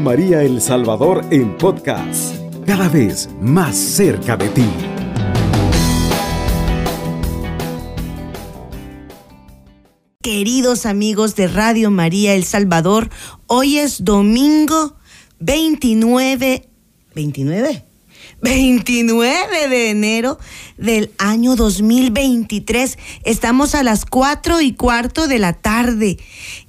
María El Salvador en podcast, cada vez más cerca de ti. Queridos amigos de Radio María El Salvador, hoy es domingo 29, 29, 29 de enero del año 2023. Estamos a las 4 y cuarto de la tarde.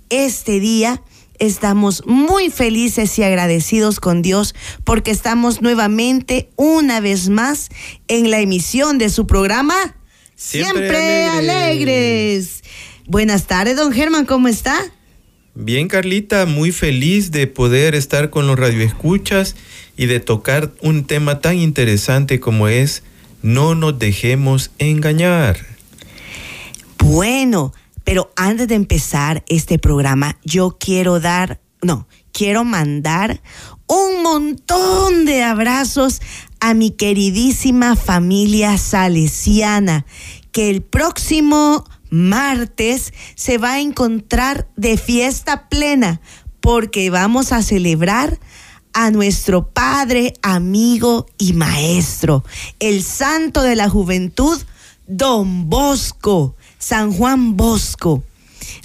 Este día estamos muy felices y agradecidos con Dios porque estamos nuevamente una vez más en la emisión de su programa Siempre, alegres. Buenas tardes, don Germán, ¿cómo está? Bien, Carlita, muy feliz de poder estar con los radioescuchas y de tocar un tema tan interesante como es no nos dejemos engañar. Bueno, pero antes de empezar este programa, yo quiero dar, no, quiero mandar un montón de abrazos a mi queridísima familia salesiana, que el próximo martes se va a encontrar de fiesta plena porque vamos a celebrar a nuestro Padre, amigo y maestro, el santo de la juventud, Don Bosco, San Juan Bosco.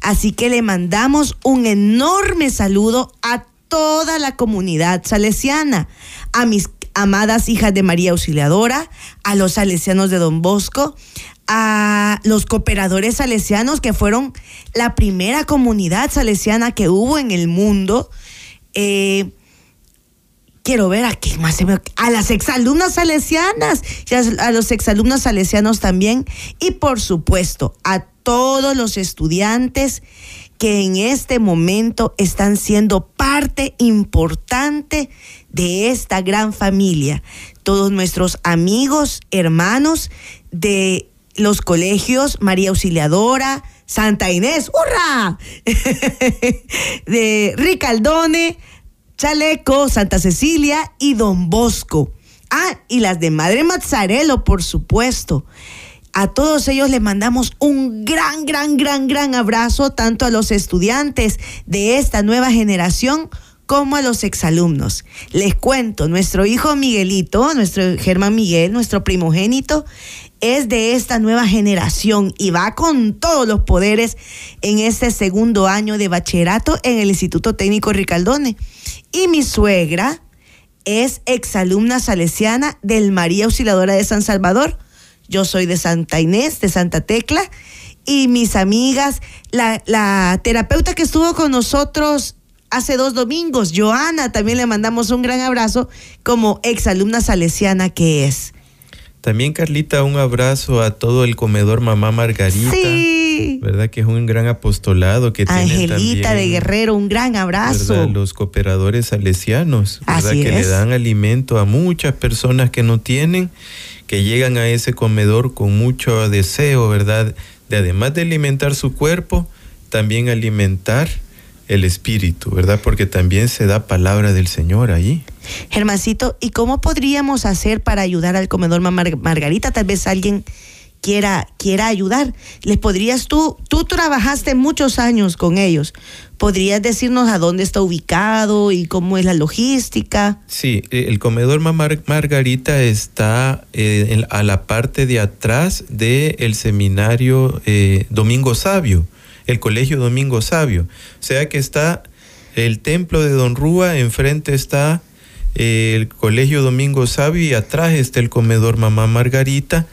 Así que le mandamos un enorme saludo a toda la comunidad salesiana, a mis amadas hijas de María Auxiliadora, a los salesianos de Don Bosco, a los cooperadores salesianos que fueron la primera comunidad salesiana que hubo en el mundo. Eh, quiero ver a más. A las exalumnas salesianas, a los exalumnos salesianos también. Y por supuesto, a todos los estudiantes que en este momento están siendo parte importante de esta gran familia. Todos nuestros amigos, hermanos de los colegios María Auxiliadora, Santa Inés, ¡hurra! de Ricaldone, Chaleco, Santa Cecilia y Don Bosco. Ah, y las de Madre Mazzarello, por supuesto. A todos ellos les mandamos un gran, gran, gran, gran abrazo, tanto a los estudiantes de esta nueva generación como a los exalumnos. Les cuento, nuestro hijo Miguelito, nuestro Germán Miguel, nuestro primogénito, es de esta nueva generación y va con todos los poderes en este segundo año de bachillerato en el Instituto Técnico Ricaldone. Y mi suegra es exalumna salesiana del María Auxiliadora de San Salvador. Yo soy de Santa Inés, de Santa Tecla. Y mis amigas, la, la terapeuta que estuvo con nosotros hace dos domingos, Joana, también le mandamos un gran abrazo como exalumna salesiana que es. También, Carlita, un abrazo a todo el comedor Mamá Margarita. Sí. ¿Verdad? Que es un gran apostolado que tiene Angelita de Guerrero, un gran abrazo. ¿verdad? Los cooperadores salesianos, ¿verdad? Así que es. le dan alimento a muchas personas que no tienen, que llegan a ese comedor con mucho deseo, ¿verdad? De además de alimentar su cuerpo, también alimentar el espíritu, ¿verdad? Porque también se da palabra del Señor ahí. Germancito, ¿y cómo podríamos hacer para ayudar al comedor Mar- Margarita? Tal vez alguien quiera, quiera ayudar. ¿Les podrías tú, tú trabajaste muchos años con ellos, podrías decirnos a dónde está ubicado y cómo es la logística? Sí, eh, el comedor Mamá Margarita está eh, a la parte de atrás del seminario eh, Domingo Sabio, el colegio Domingo Sabio. O sea que está el templo de Don Rúa, enfrente está el colegio Domingo Sabio y atrás está el comedor Mamá Margarita,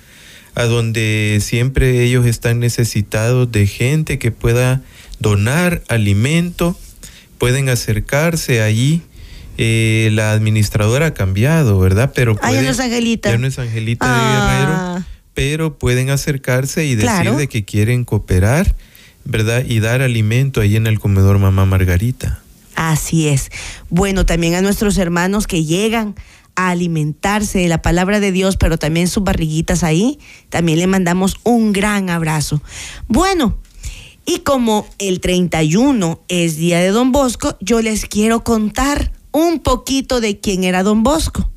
a donde siempre ellos están necesitados de gente que pueda donar alimento, pueden acercarse allí. Eh, la administradora ha cambiado, ¿verdad? Pero Ah, ya pueden- no es Angelita. ya no es Angelita Ah. de Guerrero, pero pueden acercarse y decir Claro. de que quieren cooperar, ¿verdad? Y dar alimento ahí en el comedor Mamá Margarita. Así es. Bueno, también a nuestros hermanos que llegan alimentarse de la palabra de Dios, pero también sus barriguitas ahí, también le mandamos un gran abrazo. Bueno, y como el 31 es día de Don Bosco, yo les quiero contar un poquito de quién era Don Bosco.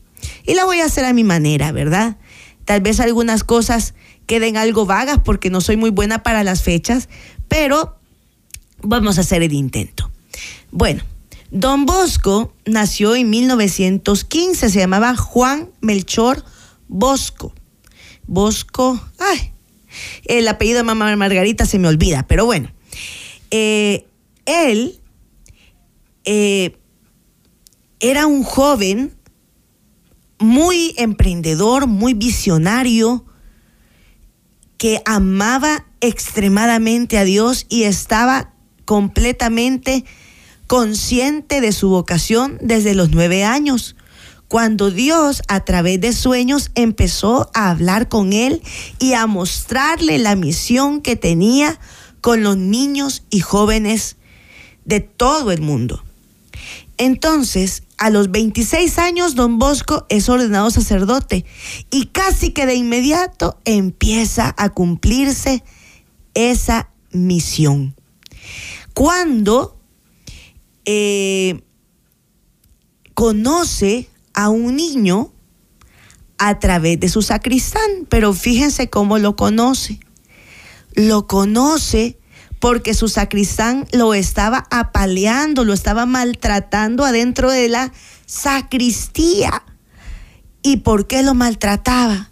Y la voy a hacer a mi manera, ¿verdad? Tal vez algunas cosas queden algo vagas porque no soy muy buena para las fechas, pero vamos a hacer el intento. Bueno, Don Bosco nació en 1915, se llamaba Juan Melchor Bosco. Bosco, ay, el apellido de mamá Margarita se me olvida, pero bueno. Eh, él eh, era un joven muy emprendedor, muy visionario, que amaba extremadamente a Dios y estaba completamente consciente de su vocación desde los nueve años, cuando Dios a través de sueños empezó a hablar con él y a mostrarle la misión que tenía con los niños y jóvenes de todo el mundo. Entonces, a los 26 años, don Bosco es ordenado sacerdote y casi que de inmediato empieza a cumplirse esa misión. Cuando eh, conoce a un niño a través de su sacristán, pero fíjense cómo lo conoce. Lo conoce porque su sacristán lo estaba apaleando, lo estaba maltratando adentro de la sacristía. ¿Y por qué lo maltrataba?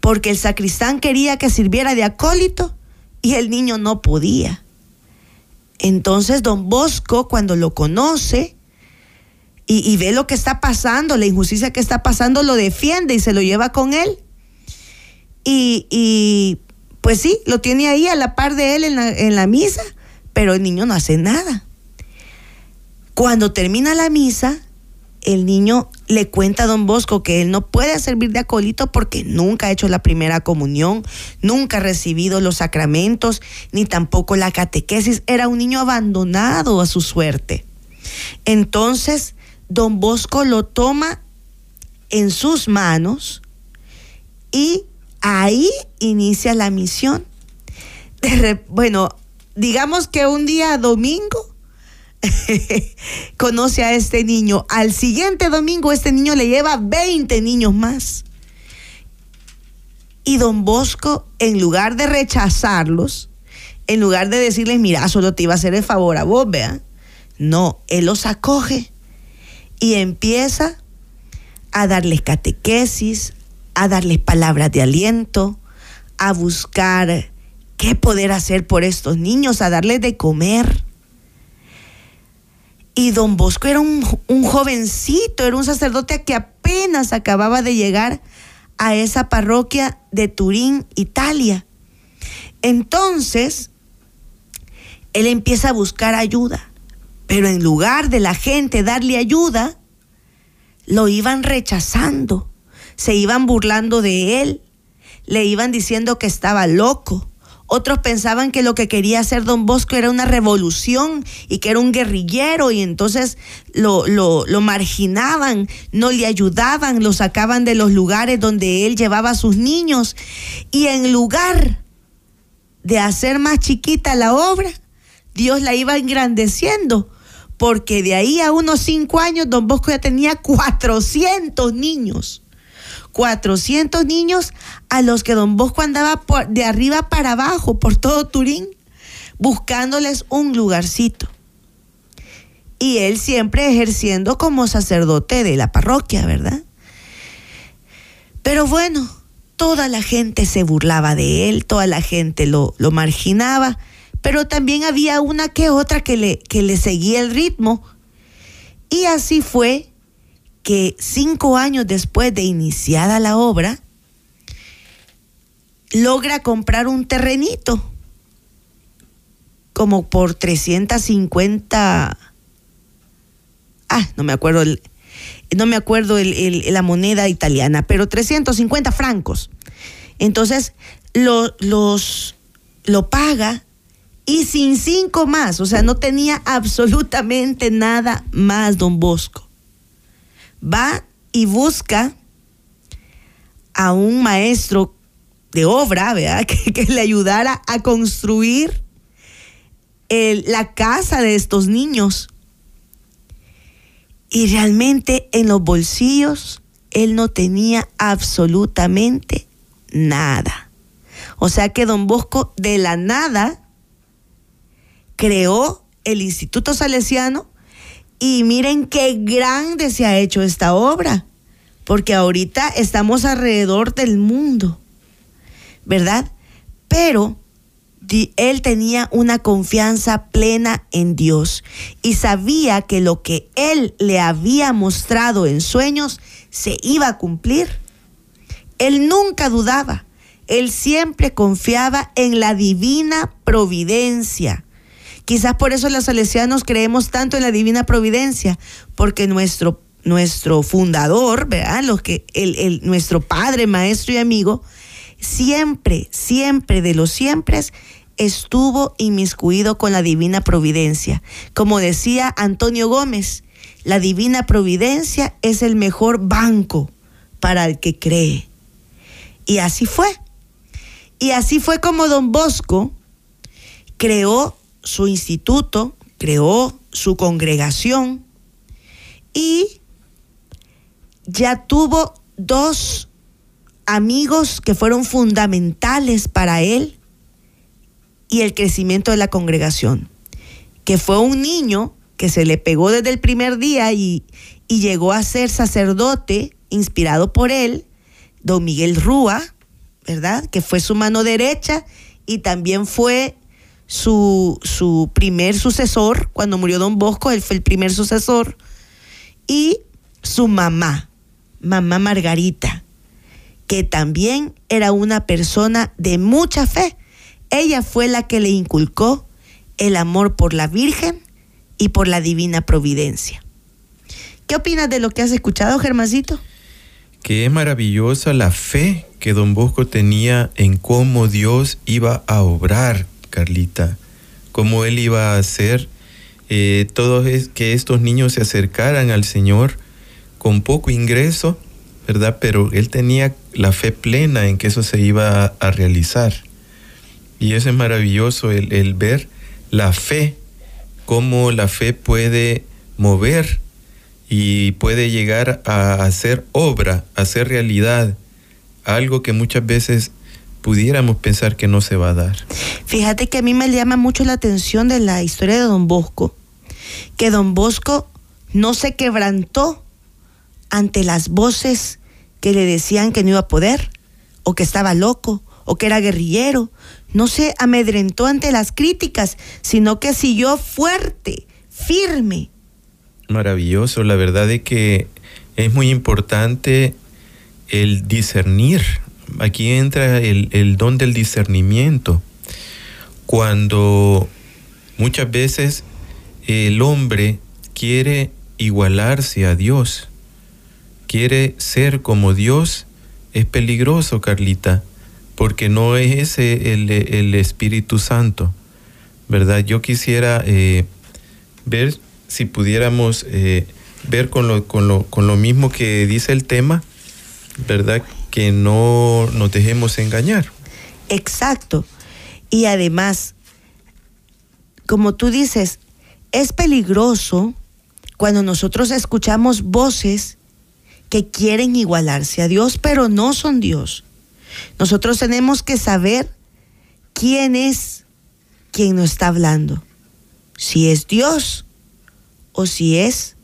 Porque el sacristán quería que sirviera de acólito y el niño no podía. Entonces don Bosco, cuando lo conoce y, ve lo que está pasando, la injusticia que está pasando, lo defiende y se lo lleva con él. y pues sí, lo tiene ahí a la par de él en la, misa, pero el niño no hace nada. Cuando termina la misa, el niño le cuenta a don Bosco que él no puede servir de acólito porque nunca ha hecho la primera comunión, nunca ha recibido los sacramentos, ni tampoco la catequesis. Era un niño abandonado a su suerte. Entonces, don Bosco lo toma en sus manos y ahí inicia la misión. bueno, digamos que un día domingo conoce a este niño. Al siguiente domingo este niño le lleva 20 niños más. Y don Bosco, en lugar de rechazarlos, en lugar de decirles, mira, solo te iba a hacer el favor a vos, vea. No, él los acoge y empieza a darles catequesis, a darles palabras de aliento, a buscar qué poder hacer por estos niños, a darles de comer. Y don Bosco era un, un, jovencito, era un sacerdote que apenas acababa de llegar a esa parroquia de Turín, Italia. Entonces, él empieza a buscar ayuda, pero en lugar de la gente darle ayuda, lo iban rechazando se iban burlando de él, le iban diciendo que estaba loco. Otros pensaban que lo que quería hacer don Bosco era una revolución y que era un guerrillero y entonces lo, lo, marginaban, no le ayudaban, lo sacaban de los lugares donde él llevaba a sus niños. Y en lugar de hacer más chiquita la obra, Dios la iba engrandeciendo, porque de ahí a unos cinco años don Bosco ya tenía 400 niños. 400 niños a los que don Bosco andaba de arriba para abajo por todo Turín buscándoles un lugarcito. Y él siempre ejerciendo como sacerdote de la parroquia, ¿verdad? Pero bueno, toda la gente se burlaba de él, toda la gente lo, lo marginaba, pero también había una que otra que le, que le seguía el ritmo. Y así fue que cinco años después de iniciada la obra, logra comprar un terrenito como por 350 ah no me acuerdo no me acuerdo la moneda italiana pero 350 francos. Entonces lo, los lo paga y sin cinco más o sea no tenía absolutamente nada más don Bosco va y busca a un maestro de obra, ¿verdad? Que, le ayudara a construir la casa de estos niños. Y realmente en los bolsillos él no tenía absolutamente nada. O sea que don Bosco de la nada creó el Instituto Salesiano Y miren qué grande se ha hecho esta obra, porque ahorita estamos alrededor del mundo, ¿verdad? Pero él tenía una confianza plena en Dios y sabía que lo que él le había mostrado en sueños se iba a cumplir. Él nunca dudaba, él siempre confiaba en la divina providencia. Quizás por eso los salesianos creemos tanto en la divina providencia, porque nuestro, nuestro fundador, ¿verdad? Los que, el, nuestro padre, maestro y amigo, siempre, siempre de los siempre estuvo inmiscuido con la divina providencia. Como decía Antonio Gómez, la divina providencia es el mejor banco para el que cree. Y así fue. Y así fue como don Bosco creó su instituto, creó su congregación y ya tuvo dos amigos que fueron fundamentales para él y el crecimiento de la congregación, que fue un niño que se le pegó desde el primer día y, llegó a ser sacerdote inspirado por él, don Miguel Rúa, ¿verdad? Que fue su mano derecha y también fue su, su primer sucesor, cuando murió don Bosco, él fue el primer sucesor, y su mamá, mamá Margarita, que también era una persona de mucha fe ella fue la que le inculcó el amor por la Virgen y por la divina providencia. ¿Qué opinas de lo que has escuchado, Germancito? Que es maravillosa la fe que don Bosco tenía en cómo Dios iba a obrar, Carlita, cómo él iba a hacer eh, todos que estos niños se acercaran al Señor con poco ingreso, ¿verdad? Pero él tenía la fe plena en que eso se iba a realizar. Y eso es maravilloso, el, ver la fe, cómo la fe puede mover y puede llegar a hacer obra, a hacer realidad, algo que muchas veces pudiéramos pensar que no se va a dar. Fíjate que a mí me llama mucho la atención de la historia de don Bosco, que don Bosco no se quebrantó ante las voces que le decían que no iba a poder, o que estaba loco, o que era guerrillero, no se amedrentó ante las críticas, sino que siguió fuerte, firme. Maravilloso, la verdad es que es muy importante el discernir. Aquí entra el, el don del discernimiento. Cuando muchas veces el hombre quiere igualarse a Dios, quiere ser como Dios, es peligroso, Carlita porque no es ese el, Espíritu Santo, ¿verdad? Yo quisiera eh, ver si pudiéramos eh, ver con lo, con, lo, con lo mismo que dice el tema, ¿verdad? Que no nos dejemos engañar. Exacto. Y además, como tú dices, es peligroso cuando nosotros escuchamos voces que quieren igualarse a Dios, pero no son Dios. Nosotros tenemos que saber quién es quien nos está hablando. Si es Dios o si es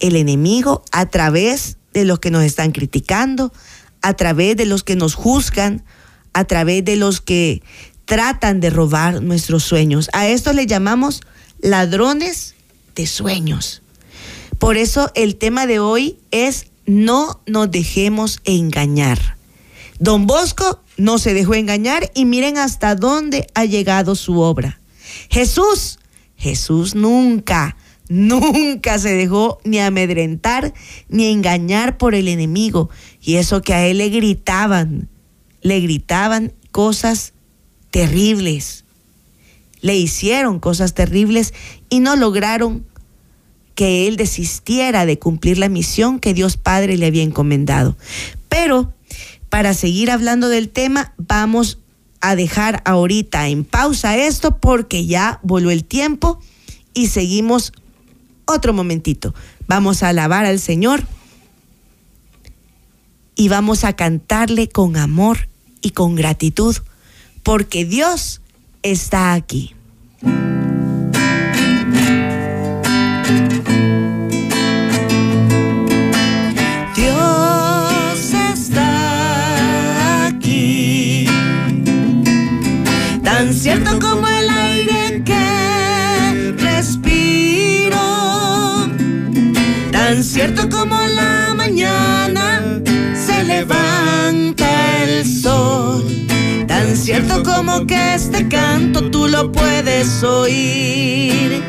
el enemigo a través de los que nos están criticando, a través de los que nos juzgan, a través de los que tratan de robar nuestros sueños. A esto le llamamos ladrones de sueños. Por eso el tema de hoy es no nos dejemos engañar. Don Bosco no se dejó engañar y miren hasta dónde ha llegado su obra. Jesús, Jesús nunca, nunca se dejó ni amedrentar ni engañar por el enemigo. Y eso que a él le gritaban, le gritaban cosas terribles. Le hicieron cosas terribles y no lograron que él desistiera de cumplir la misión que Dios Padre le había encomendado. Pero para seguir hablando del tema, vamos a dejar ahorita en pausa esto porque ya volvió el tiempo y seguimos otro momentito. Vamos a alabar al Señor y vamos a cantarle con amor y con gratitud porque Dios está aquí. Cierto como la mañana se levanta el sol. Tan cierto como que este canto tú lo puedes oír.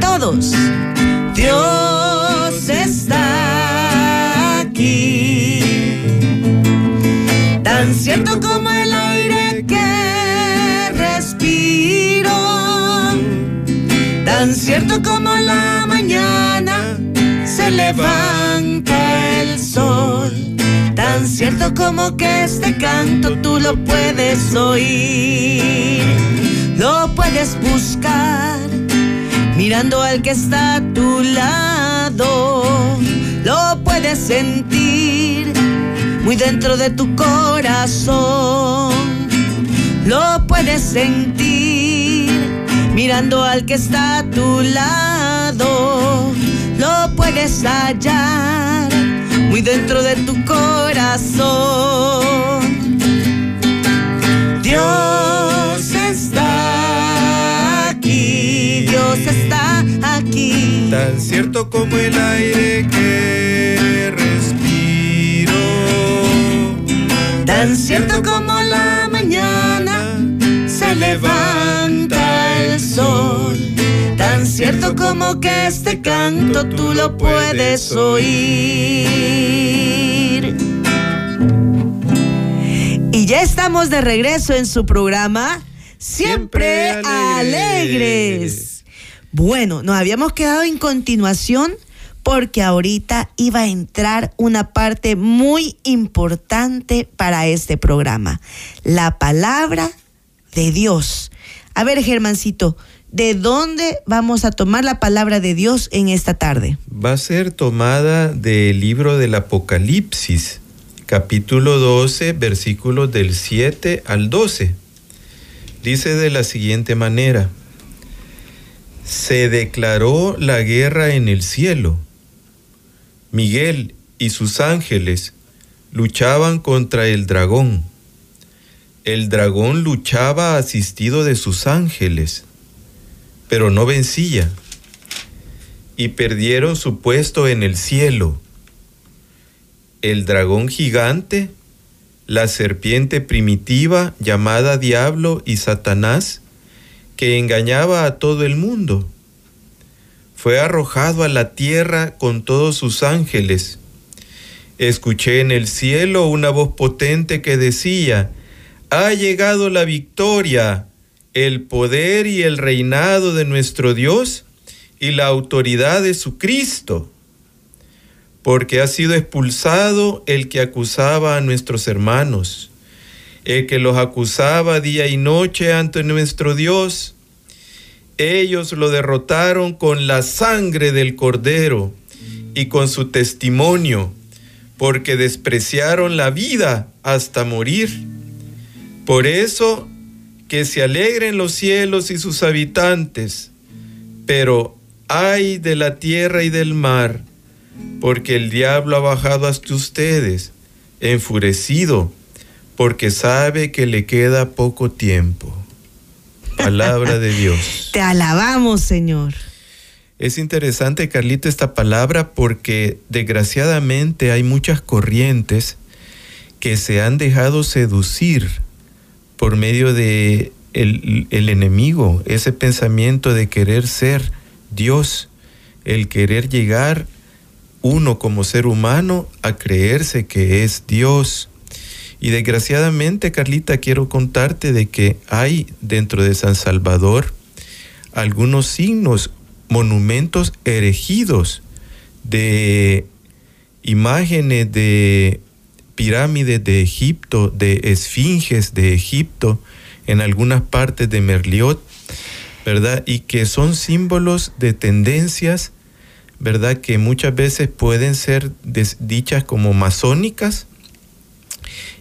Todos, Dios está aquí. Tan cierto como el aire que respiro. Tan cierto como la mañana levanta el sol. Tan cierto como que este canto tú lo puedes oír. Lo puedes buscar mirando al que está a tu lado. Lo puedes sentir muy dentro de tu corazón. Lo puedes sentir mirando al que está a tu lado. Lo puedes hallar muy dentro de tu corazón. Dios está aquí, Dios está aquí. Tan cierto como el aire que respiro. Tan cierto como la mañana se levanta el sol. Cierto como que este canto tú lo puedes oír. Y ya estamos de regreso en su programa Siempre, Siempre alegres. Alegres. Bueno, nos habíamos quedado en continuación porque ahorita iba a entrar una parte muy importante para este programa, la palabra de Dios. A ver, Germancito, ¿de dónde vamos a tomar la palabra de Dios en esta tarde? Va a ser tomada del libro del Apocalipsis, capítulo 12, versículos del 7 al 12. Dice de la siguiente manera, se declaró la guerra en el cielo. Miguel y sus ángeles luchaban contra el dragón. El dragón luchaba asistido de sus ángeles, pero no vencía y perdieron su puesto en el cielo. El dragón gigante, la serpiente primitiva llamada Diablo y Satanás, que engañaba a todo el mundo, fue arrojado a la tierra con todos sus ángeles. Escuché en el cielo una voz potente que decía, ha llegado la victoria, el poder y el reinado de nuestro Dios y la autoridad de su Cristo, porque ha sido expulsado el que acusaba a nuestros hermanos, el que los acusaba día y noche ante nuestro Dios. Ellos lo derrotaron con la sangre del cordero y con su testimonio, porque despreciaron la vida hasta morir. Por eso, que se alegren los cielos y sus habitantes, pero ay de la tierra y del mar, porque el diablo ha bajado hasta ustedes, enfurecido, porque sabe que le queda poco tiempo. Palabra de Dios. Te alabamos, Señor. Es interesante, Carlito, esta palabra porque desgraciadamente hay muchas corrientes que se han dejado seducir por medio de el, el enemigo, ese pensamiento de querer ser Dios, el querer llegar uno como ser humano a creerse que es Dios. Y desgraciadamente, Carlita, quiero contarte de que hay dentro de San Salvador algunos signos, monumentos erigidos de imágenes de pirámides de Egipto, de esfinges de Egipto, en algunas partes de Merliot, ¿verdad? Y que son símbolos de tendencias, ¿verdad? Que muchas veces pueden ser dichas como masónicas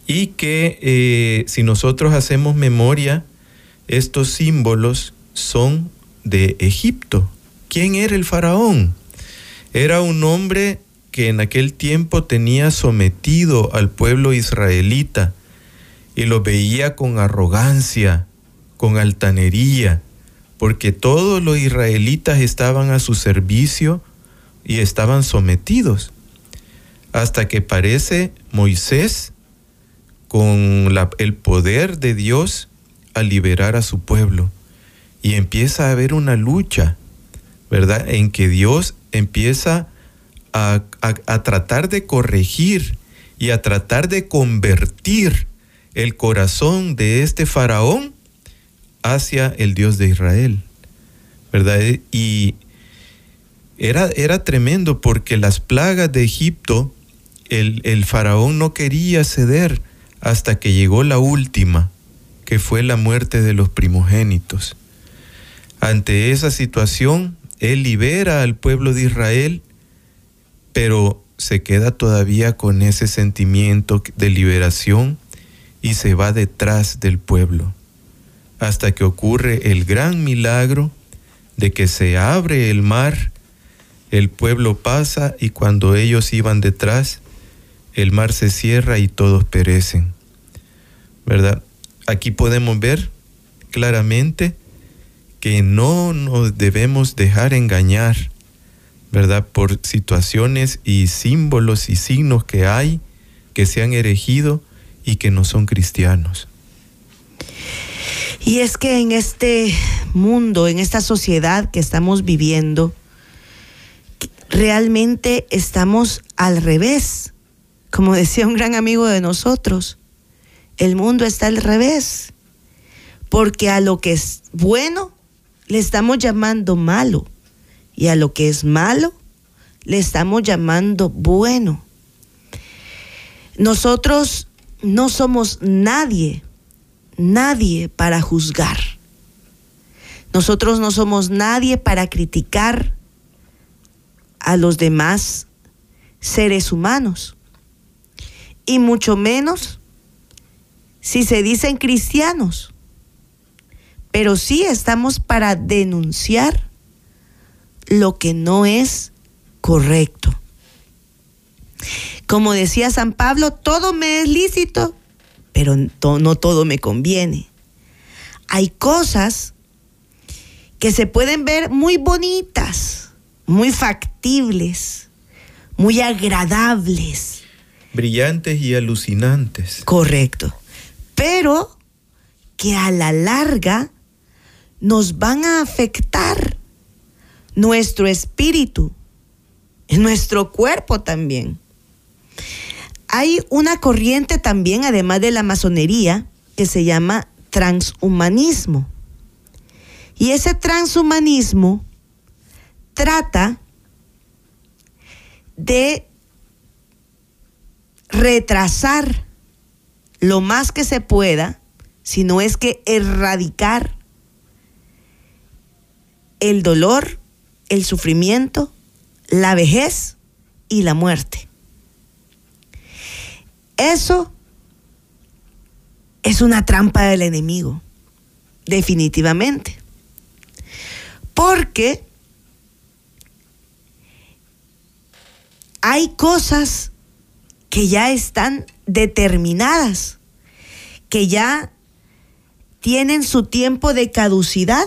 y que eh, si nosotros hacemos memoria, estos símbolos son de Egipto. ¿Quién era el faraón? Era un hombre que en aquel tiempo tenía sometido al pueblo israelita y lo veía con arrogancia, con altanería, porque todos los israelitas estaban a su servicio y estaban sometidos. Hasta que parece Moisés con el poder de Dios a liberar a su pueblo. Y empieza a haber una lucha, ¿verdad? En que Dios empieza a, a tratar de corregir y a tratar de convertir el corazón de este faraón hacia el Dios de Israel. ¿Verdad? Y era, era tremendo porque las plagas de Egipto, el, el faraón no quería ceder hasta que llegó la última, que fue la muerte de los primogénitos. Ante esa situación, él libera al pueblo de Israel, pero se queda todavía con ese sentimiento de liberación y se va detrás del pueblo, hasta que ocurre el gran milagro de que se abre el mar, el pueblo pasa y cuando ellos iban detrás, el mar se cierra y todos perecen. ¿Verdad? Aquí podemos ver claramente que no nos debemos dejar engañar, ¿verdad? Por situaciones y símbolos y signos que hay que se han erigido y que no son cristianos. Y es que en este mundo, en esta sociedad que estamos viviendo, realmente estamos al revés. Como decía un gran amigo de nosotros, el mundo está al revés. Porque a lo que es bueno le estamos llamando malo. Y a lo que es malo le estamos llamando bueno. Nosotros no somos nadie nadie para juzgar. Nosotros no somos nadie para criticar a los demás seres humanos. Y mucho menos si se dicen cristianos. Pero sí estamos para denunciar lo que no es correcto. Como decía San Pablo, todo me es lícito, pero no todo me conviene. Hay cosas que se pueden ver muy bonitas, muy factibles, muy agradables. Brillantes y alucinantes. Correcto. Pero que a la larga nos van a afectar nuestro espíritu, nuestro cuerpo también. Hay una corriente también, además de la masonería, que se llama transhumanismo. Y ese transhumanismo trata de retrasar lo más que se pueda, si no es que erradicar el dolor, el sufrimiento, la vejez y la muerte. Eso es una trampa del enemigo, definitivamente. Porque hay cosas que ya están determinadas, que ya tienen su tiempo de caducidad.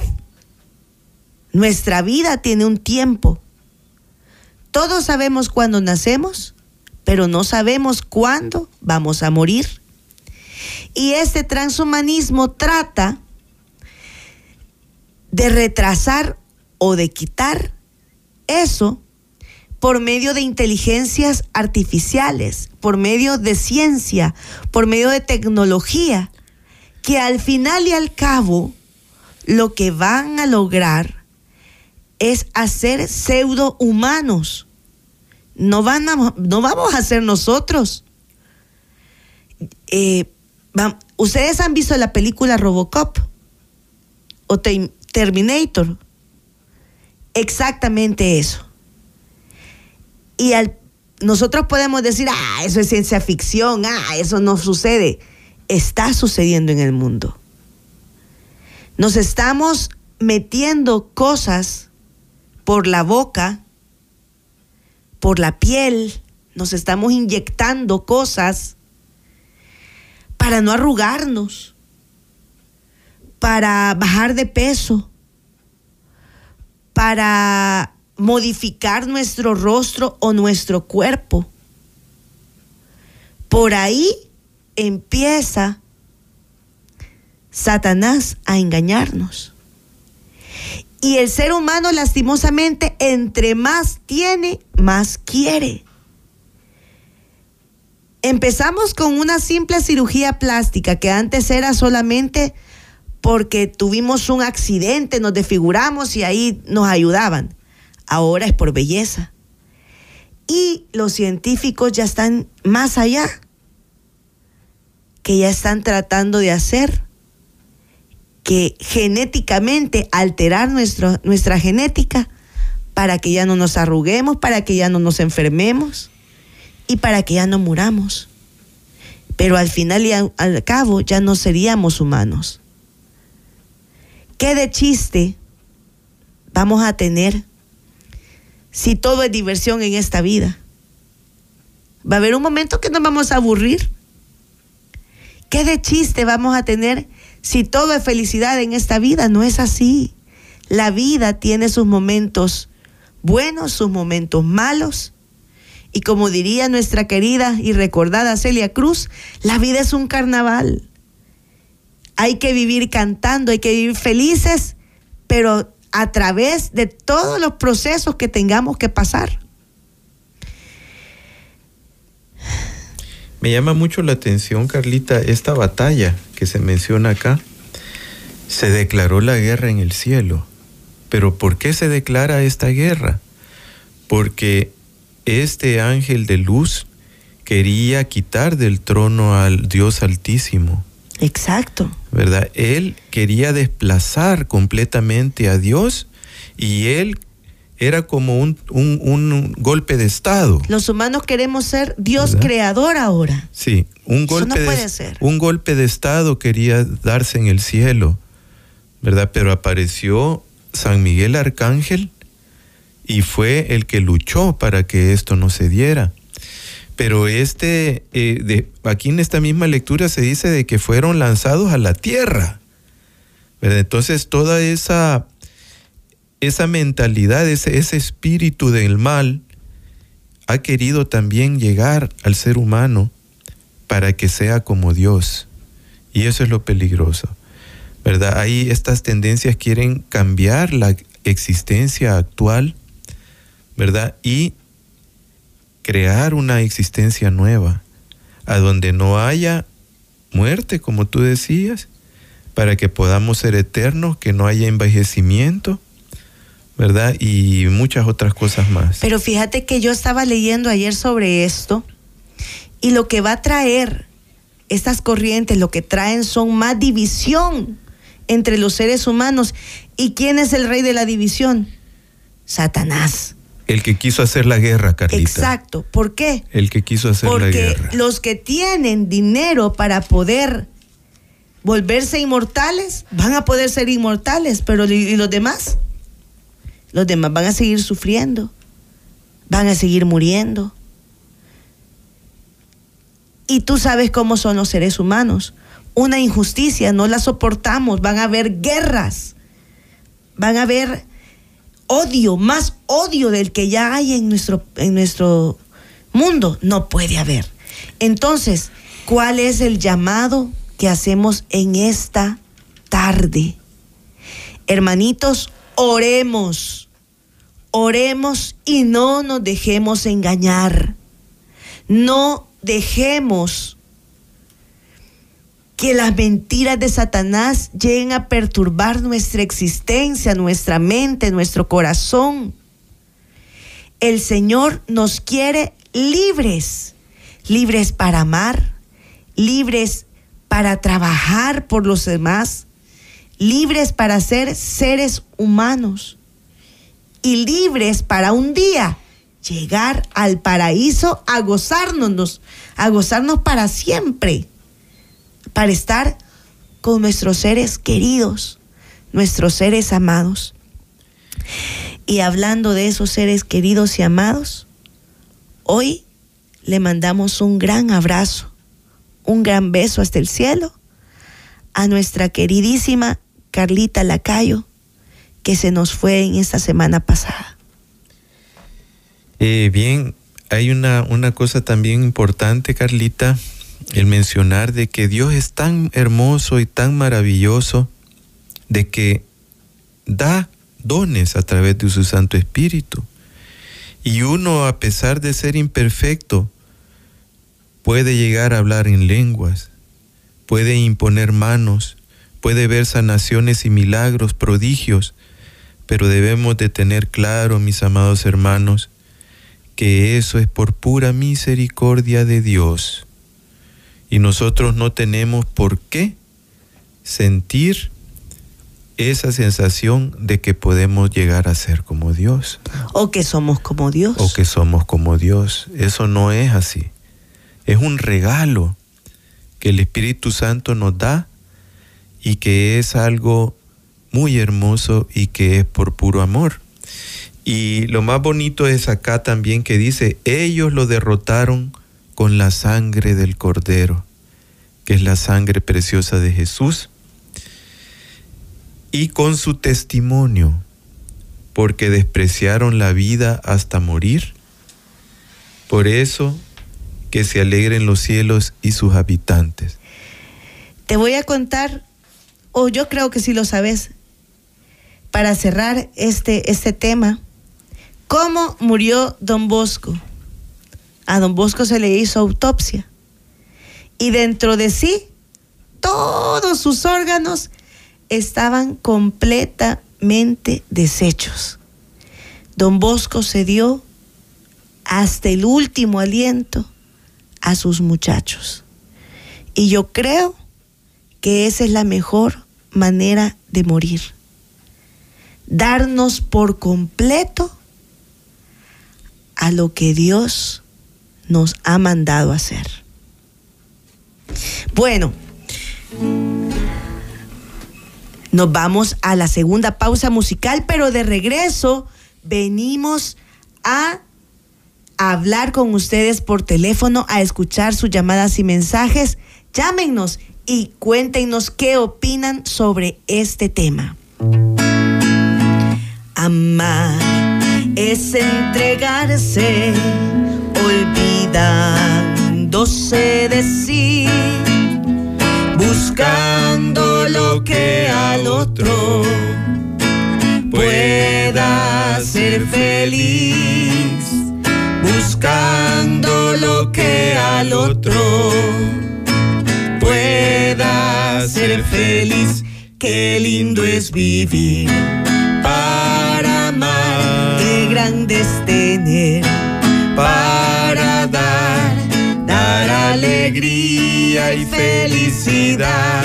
Nuestra vida tiene un tiempo. Todos sabemos cuándo nacemos pero no sabemos cuándo vamos a morir. Y este transhumanismo trata de retrasar o de quitar eso por medio de inteligencias artificiales, por medio de ciencia, por medio de tecnología, que al final y al cabo lo que van a lograr es hacer pseudo humanos no, van no vamos a ser nosotros. Eh, Ustedes han visto la película Robocop o Terminator. Exactamente eso. Y nosotros podemos decir, ah, eso es ciencia ficción, ah, eso no sucede. Está sucediendo en el mundo. Nos estamos metiendo cosas por la boca por la piel, nos estamos inyectando cosas para no arrugarnos, para bajar de peso, para modificar nuestro rostro o nuestro cuerpo. Por ahí empieza Satanás a engañarnos. Y el ser humano lastimosamente, entre más tiene, más quiere. Empezamos con una simple cirugía plástica que antes era solamente porque tuvimos un accidente, nos desfiguramos y ahí nos ayudaban. Ahora es por belleza. Y los científicos ya están más allá, que ya están tratando de hacer que genéticamente alterar nuestra genética para que ya no nos arruguemos, para que ya no nos enfermemos y para que ya no muramos. Pero al final y al, al cabo ya no seríamos humanos. ¿Qué de chiste vamos a tener si todo es diversión en esta vida? Va a haber un momento que nos vamos a aburrir. ¿Qué de chiste vamos a tener si todo es felicidad en esta vida? No es así. La vida tiene sus momentos buenos, sus momentos malos. Y como diría nuestra querida y recordada Celia Cruz, la vida es un carnaval. Hay que vivir cantando, hay que vivir felices, pero a través de todos los procesos que tengamos que pasar. Me llama mucho la atención, Carlita, esta batalla que se menciona acá. Se declaró la guerra en el cielo. Pero ¿por qué se declara esta guerra? Porque este ángel de luz quería quitar del trono al Dios Altísimo. Exacto. ¿Verdad? Él quería desplazar completamente a Dios y él era como un, un, un golpe de Estado. Los humanos queremos ser Dios ¿Verdad? creador ahora. Sí, un golpe, no puede de, ser. un golpe de Estado quería darse en el cielo, ¿verdad? Pero apareció San Miguel Arcángel y fue el que luchó para que esto no se diera. Pero este, eh, de, aquí en esta misma lectura se dice de que fueron lanzados a la tierra. ¿verdad? Entonces toda esa, esa mentalidad, ese, ese espíritu del mal ha querido también llegar al ser humano para que sea como Dios. Y eso es lo peligroso. ¿Verdad? Ahí estas tendencias quieren cambiar la existencia actual, ¿verdad? Y crear una existencia nueva, a donde no haya muerte, como tú decías, para que podamos ser eternos, que no haya envejecimiento, ¿verdad? Y muchas otras cosas más. Pero fíjate que yo estaba leyendo ayer sobre esto y lo que va a traer estas corrientes, lo que traen son más división entre los seres humanos. ¿Y quién es el rey de la división? Satanás. El que quiso hacer la guerra, Carlita. Exacto. ¿Por qué? El que quiso hacer la Porque guerra. los que tienen dinero para poder volverse inmortales, van a poder ser inmortales, pero ¿y y los demás? Los demás van a seguir sufriendo, van a seguir muriendo. Y tú sabes cómo son los seres humanos. Una injusticia, no la soportamos, van a haber guerras, van a haber odio, más odio del que ya hay en nuestro, en nuestro mundo. No puede haber. Entonces, ¿cuál es el llamado que hacemos en esta tarde? Hermanitos, oremos, oremos y no nos dejemos engañar. No dejemos que las mentiras de Satanás lleguen a perturbar nuestra existencia, nuestra mente, nuestro corazón. El Señor nos quiere libres, libres para amar, libres para trabajar por los demás, libres para ser seres humanos y libres para un día llegar al paraíso a gozarnos, a gozarnos para siempre para estar con nuestros seres queridos, nuestros seres amados. Y hablando de esos seres queridos y amados, hoy le mandamos un gran abrazo, un gran beso hasta el cielo a nuestra queridísima Carlita Lacayo, que se nos fue en esta semana pasada. Eh, bien, hay una, una cosa también importante, Carlita, el mencionar de que Dios es tan hermoso y tan maravilloso de que da dones a través de su Santo Espíritu. Y uno, a pesar de ser imperfecto, puede llegar a hablar en lenguas, puede imponer manos, puede ver sanaciones y milagros, prodigios, pero debemos de tener claro, mis amados hermanos, que eso es por pura misericordia de Dios. Y nosotros no tenemos por qué sentir esa sensación de que podemos llegar a ser como Dios. O que somos como Dios. O que somos como Dios. Eso no es así. Es un regalo que el Espíritu Santo nos da y que es algo muy hermoso y que es por puro amor. Y lo más bonito es acá también que dice, ellos lo derrotaron con la sangre del cordero, que es la sangre preciosa de Jesús, y con su testimonio, porque despreciaron la vida hasta morir. Por eso que se alegren los cielos y sus habitantes. Te voy a contar, o yo creo que si lo sabes, para cerrar este, este tema, cómo murió don Bosco. A don Bosco se le hizo autopsia y dentro de sí todos sus órganos estaban completamente deshechos. Don Bosco se dio hasta el último aliento a sus muchachos. Y yo creo que esa es la mejor manera de morir. Darnos por completo a lo que Dios nos ha mandado hacer. Bueno, nos vamos a la segunda pausa musical, pero de regreso venimos a hablar con ustedes por teléfono, a escuchar sus llamadas y mensajes. Llámenos y cuéntenos qué opinan sobre este tema. Amar es entregarse, olvidándose de sí buscando lo que al otro pueda ser feliz, buscando lo que al otro pueda ser feliz. Qué lindo es vivir para amar, qué grande es tener para dar, dar alegría y felicidad.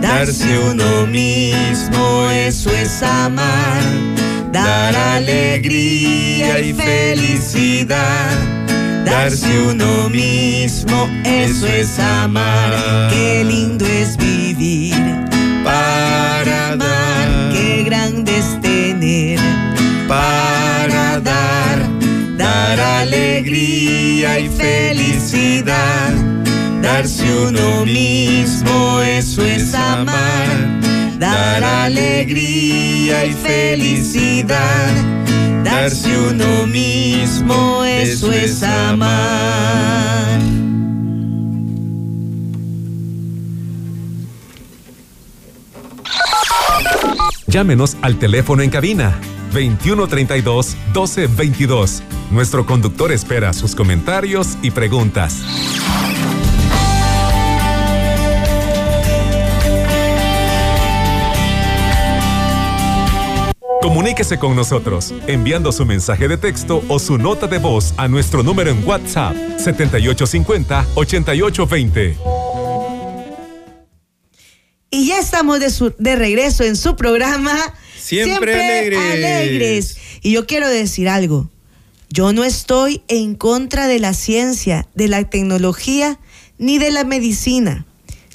Darse uno mismo, eso es amar. Dar alegría y felicidad. Darse uno mismo, eso es amar. Qué lindo es vivir para amar. Qué grande es tener para dar. Dar alegría y felicidad Darse uno mismo, eso es amar. Dar alegría y felicidad. Darse uno mismo, eso es amar. Llámenos al teléfono en cabina 2132 1222. Nuestro conductor espera sus comentarios y preguntas. Comuníquese con nosotros enviando su mensaje de texto o su nota de voz a nuestro número en WhatsApp 7850-8820. Y ya estamos de, de regreso en su programa Siempre, alegres. Y yo quiero decir algo. Yo no estoy en contra de la ciencia, de la tecnología, ni de la medicina.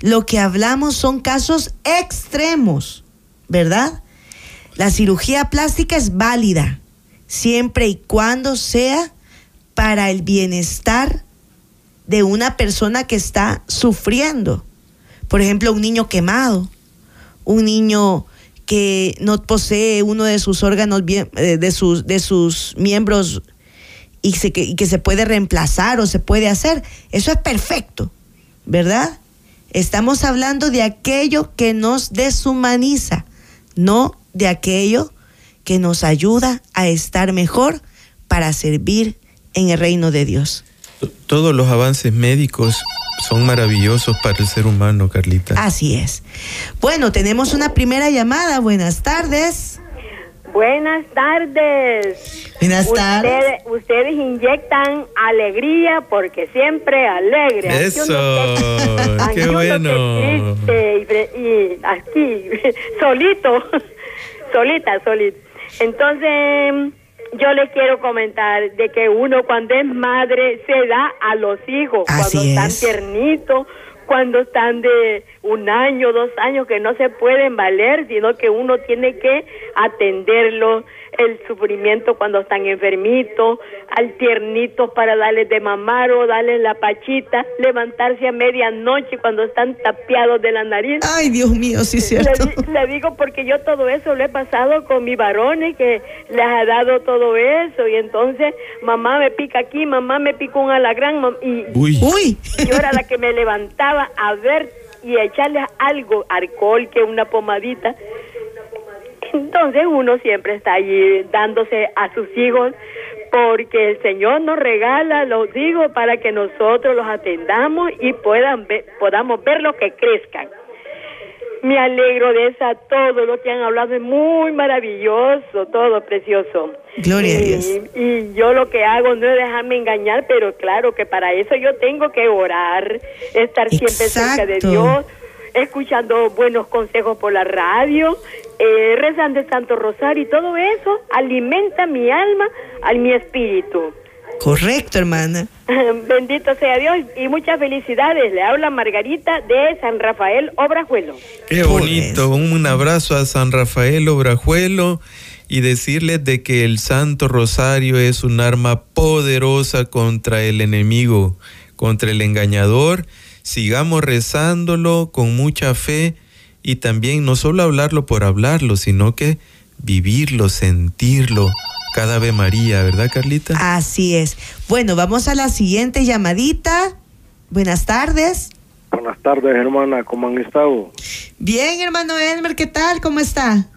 Lo que hablamos son casos extremos, ¿verdad? La cirugía plástica es válida siempre y cuando sea para el bienestar de una persona que está sufriendo. Por ejemplo, un niño quemado, un niño que no posee uno de sus órganos, eh, de sus, de sus miembros y, que, que se puede reemplazar o se puede hacer. Eso es perfecto, ¿verdad? Estamos hablando de aquello que nos deshumaniza, no de aquello que nos ayuda a estar mejor para servir en el reino de Dios. Todos los avances médicos son maravillosos para el ser humano, Carlita. Así es. Bueno, tenemos una primera llamada. Buenas tardes. Buenas tardes. Buenas tardes. Ustedes, ustedes inyectan alegría porque siempre alegre. Eso, qué bueno. triste y, fre- y aquí, solito, solita, solita. Entonces, yo les quiero comentar de que uno cuando es madre se da a los hijos, Así cuando están es. tiernitos, cuando están de un año, dos años, que no se pueden valer, sino que uno tiene que atenderlos, el sufrimiento cuando están enfermitos, al tiernito para darles de mamar o darles la pachita, levantarse a medianoche cuando están tapiados de la nariz. Ay, Dios mío, sí es cierto. le digo porque yo todo eso lo he pasado con mis varones que les ha dado todo eso y entonces mamá me pica aquí, mamá me pica un alagrán mam- y Uy, Uy. yo era la que me levantaba a ver y a echarles algo, alcohol, que una pomadita. Entonces uno siempre está allí dándose a sus hijos porque el Señor nos regala los hijos para que nosotros los atendamos y puedan ver- podamos verlos que crezcan. Me alegro de esa, todo lo que han hablado es muy maravilloso, todo precioso. Gloria a Y- Dios. Y yo lo que hago no es dejarme engañar, pero claro que para eso yo tengo que orar, estar siempre cerca de. Dios, escuchando buenos consejos por la radio, eh, rezando el Santo Rosario y todo eso alimenta mi alma, al mi espíritu. Correcto, hermana. Bendito sea Dios y muchas felicidades. Le habla Margarita de San Rafael Obrajuelo. qué bonito. Un abrazo a San Rafael Obrajuelo y decirles de que el Santo Rosario es un arma poderosa contra el enemigo, contra el engañador. Sigamos rezándolo con mucha fe y también no solo hablarlo por hablarlo, sino que vivirlo, sentirlo. Cada Ave María, ¿verdad, Carlita? Así es. Bueno, vamos a la siguiente llamadita. Buenas tardes. Buenas tardes, hermana, ¿cómo han estado? Bien, hermano Elmer, ¿qué tal? ¿Cómo está?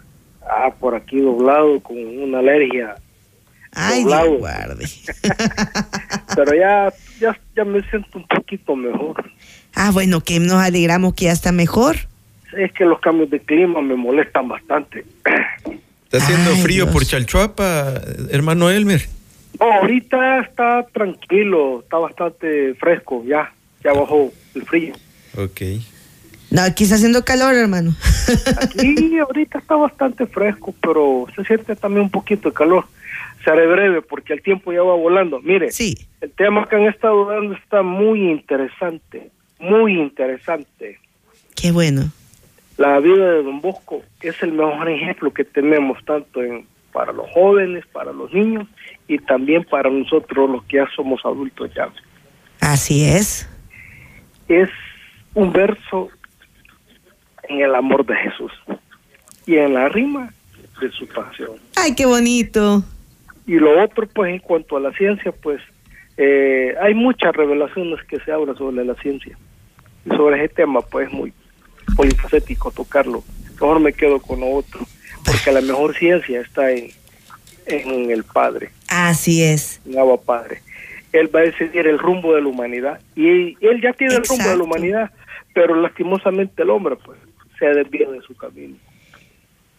Ah, por aquí doblado con una alergia, Ay, Doblado. Dios guarde. pero ya, ya, ya me siento un poquito mejor. Ah, bueno, que nos alegramos que ya está mejor. Es que los cambios de clima me molestan bastante. ¿Está haciendo Ay, frío Dios. por Chalchuapa, hermano Elmer? No, ahorita está tranquilo, está bastante fresco, ya, ya bajó el frío. Ok. No, aquí está haciendo calor, hermano. Aquí ahorita está bastante fresco, pero se siente también un poquito de calor. Seré breve porque el tiempo ya va volando. Mire, sí. el tema que han estado dando está muy interesante, muy interesante. Qué bueno. La vida de Don Bosco es el mejor ejemplo que tenemos tanto en para los jóvenes, para los niños y también para nosotros los que ya somos adultos ya. Así es. Es un verso en el amor de Jesús y en la rima de su pasión. Ay, qué bonito. Y lo otro, pues, en cuanto a la ciencia, pues, eh, hay muchas revelaciones que se hablan sobre la ciencia. Y sobre ese tema, pues, es muy polifacético tocarlo. Mejor me quedo con lo otro, porque la mejor ciencia está en, en el Padre, Así es. en Agua Padre. Él va a decidir el rumbo de la humanidad. Y él ya tiene el rumbo de la humanidad, pero lastimosamente el hombre, pues, se ha desviado de su camino.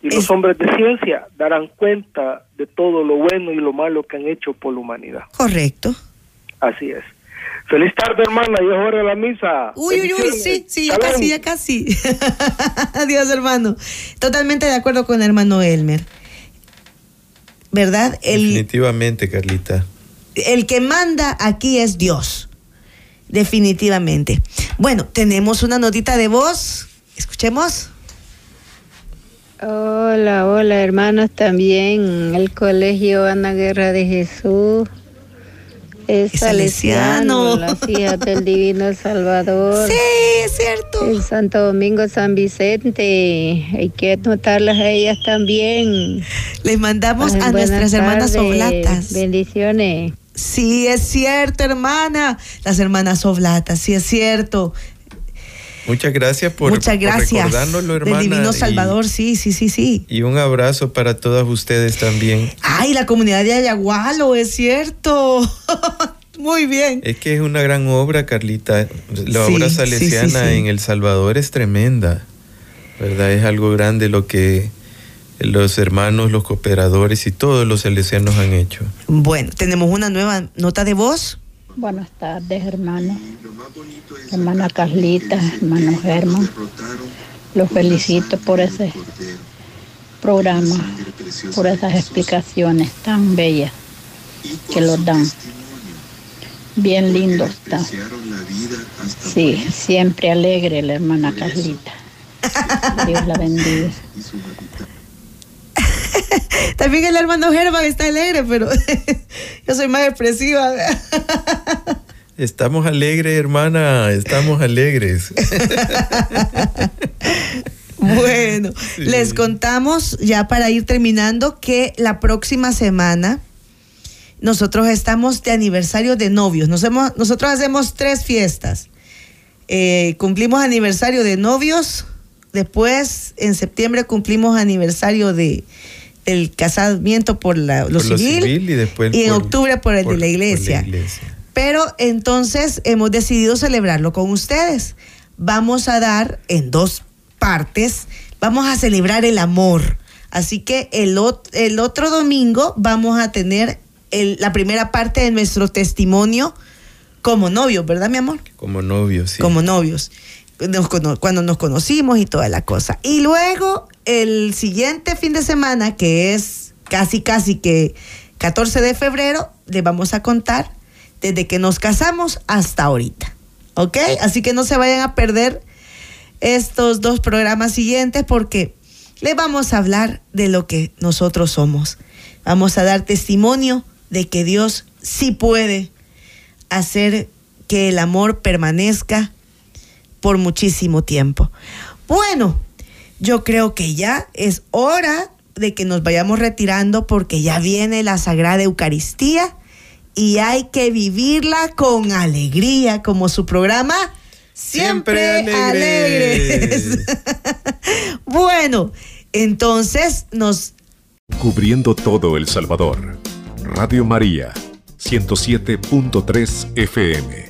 Y los Es- hombres de ciencia darán cuenta de todo lo bueno y lo malo que han hecho por la humanidad. Correcto. Así es. Feliz tarde, hermana. Ya es hora de la misa. Uy, uy, uy, sí, sí, ya casi, ya casi. Adiós, hermano. Totalmente de acuerdo con el hermano Elmer. ¿Verdad? El, Definitivamente, Carlita. el que manda aquí es Dios. Definitivamente. Bueno, tenemos una notita de voz. Escuchemos. Hola, hola hermanos también. El colegio Ana Guerra de Jesús es Es salesiano. salesiano, las hijas del Divino Salvador. Sí, es cierto. El Santo Domingo San Vicente. Hay que anotarlas a ellas también. Les mandamos Ay, a nuestras hermanas oblatas. Bendiciones. Sí, es cierto, hermana. Las hermanas Oblatas, sí es cierto. Muchas gracias por, Muchas gracias. por recordárnoslo, hermana. Del Divino y- Salvador, sí, sí, sí, sí. Y un abrazo para todas ustedes también. Ay, la comunidad de Ayagualo, es cierto. Muy bien. Es que es una gran obra, Carlita. La Sí, obra salesiana sí, sí. en El Salvador es tremenda. ¿Verdad? Es algo grande lo que los hermanos, los cooperadores y todos los salesianos han hecho. Bueno, tenemos una nueva nota de voz. Buenas tardes, hermano. Hermana Carlita, hermano Germán. Los felicito por ese programa, por esas explicaciones tan bellas que los dan. Bien lindo está. Sí, siempre alegre la hermana Carlita. Dios la bendiga. También el hermano Germán está alegre, pero yo soy más expresiva. Estamos alegres, hermana, estamos alegres. Bueno, Sí. les contamos ya para ir terminando que la próxima semana nosotros estamos de aniversario de novios. Nos hemos- nosotros hacemos tres fiestas. Eh, cumplimos aniversario de novios, después en septiembre cumplimos aniversario de el casamiento por la, lo, Por lo civil, civil y después en por- octubre por el por- de la iglesia. Pero entonces hemos decidido celebrarlo con ustedes. Vamos a dar en dos partes, vamos a celebrar el amor. Así que el, ot- el otro domingo vamos a tener el- la primera parte de nuestro testimonio como novios, ¿verdad, mi amor? Como novios, sí. Como novios. Nos cuando nos conocimos y toda la cosa. Y luego el siguiente fin de semana, que es casi, casi que 14 de febrero, le vamos a contar desde que nos casamos hasta ahorita. ¿Ok? Así que no se vayan a perder estos dos programas siguientes porque le vamos a hablar de lo que nosotros somos. Vamos a dar testimonio de que Dios sí puede hacer que el amor permanezca por muchísimo tiempo. Bueno, yo creo que ya es hora de que nos vayamos retirando porque ya viene la Sagrada Eucaristía y hay que vivirla con alegría, como su programa Siempre, Siempre alegres. alegres. bueno, entonces nos Cubriendo todo El Salvador. Radio María, 107.3 FM.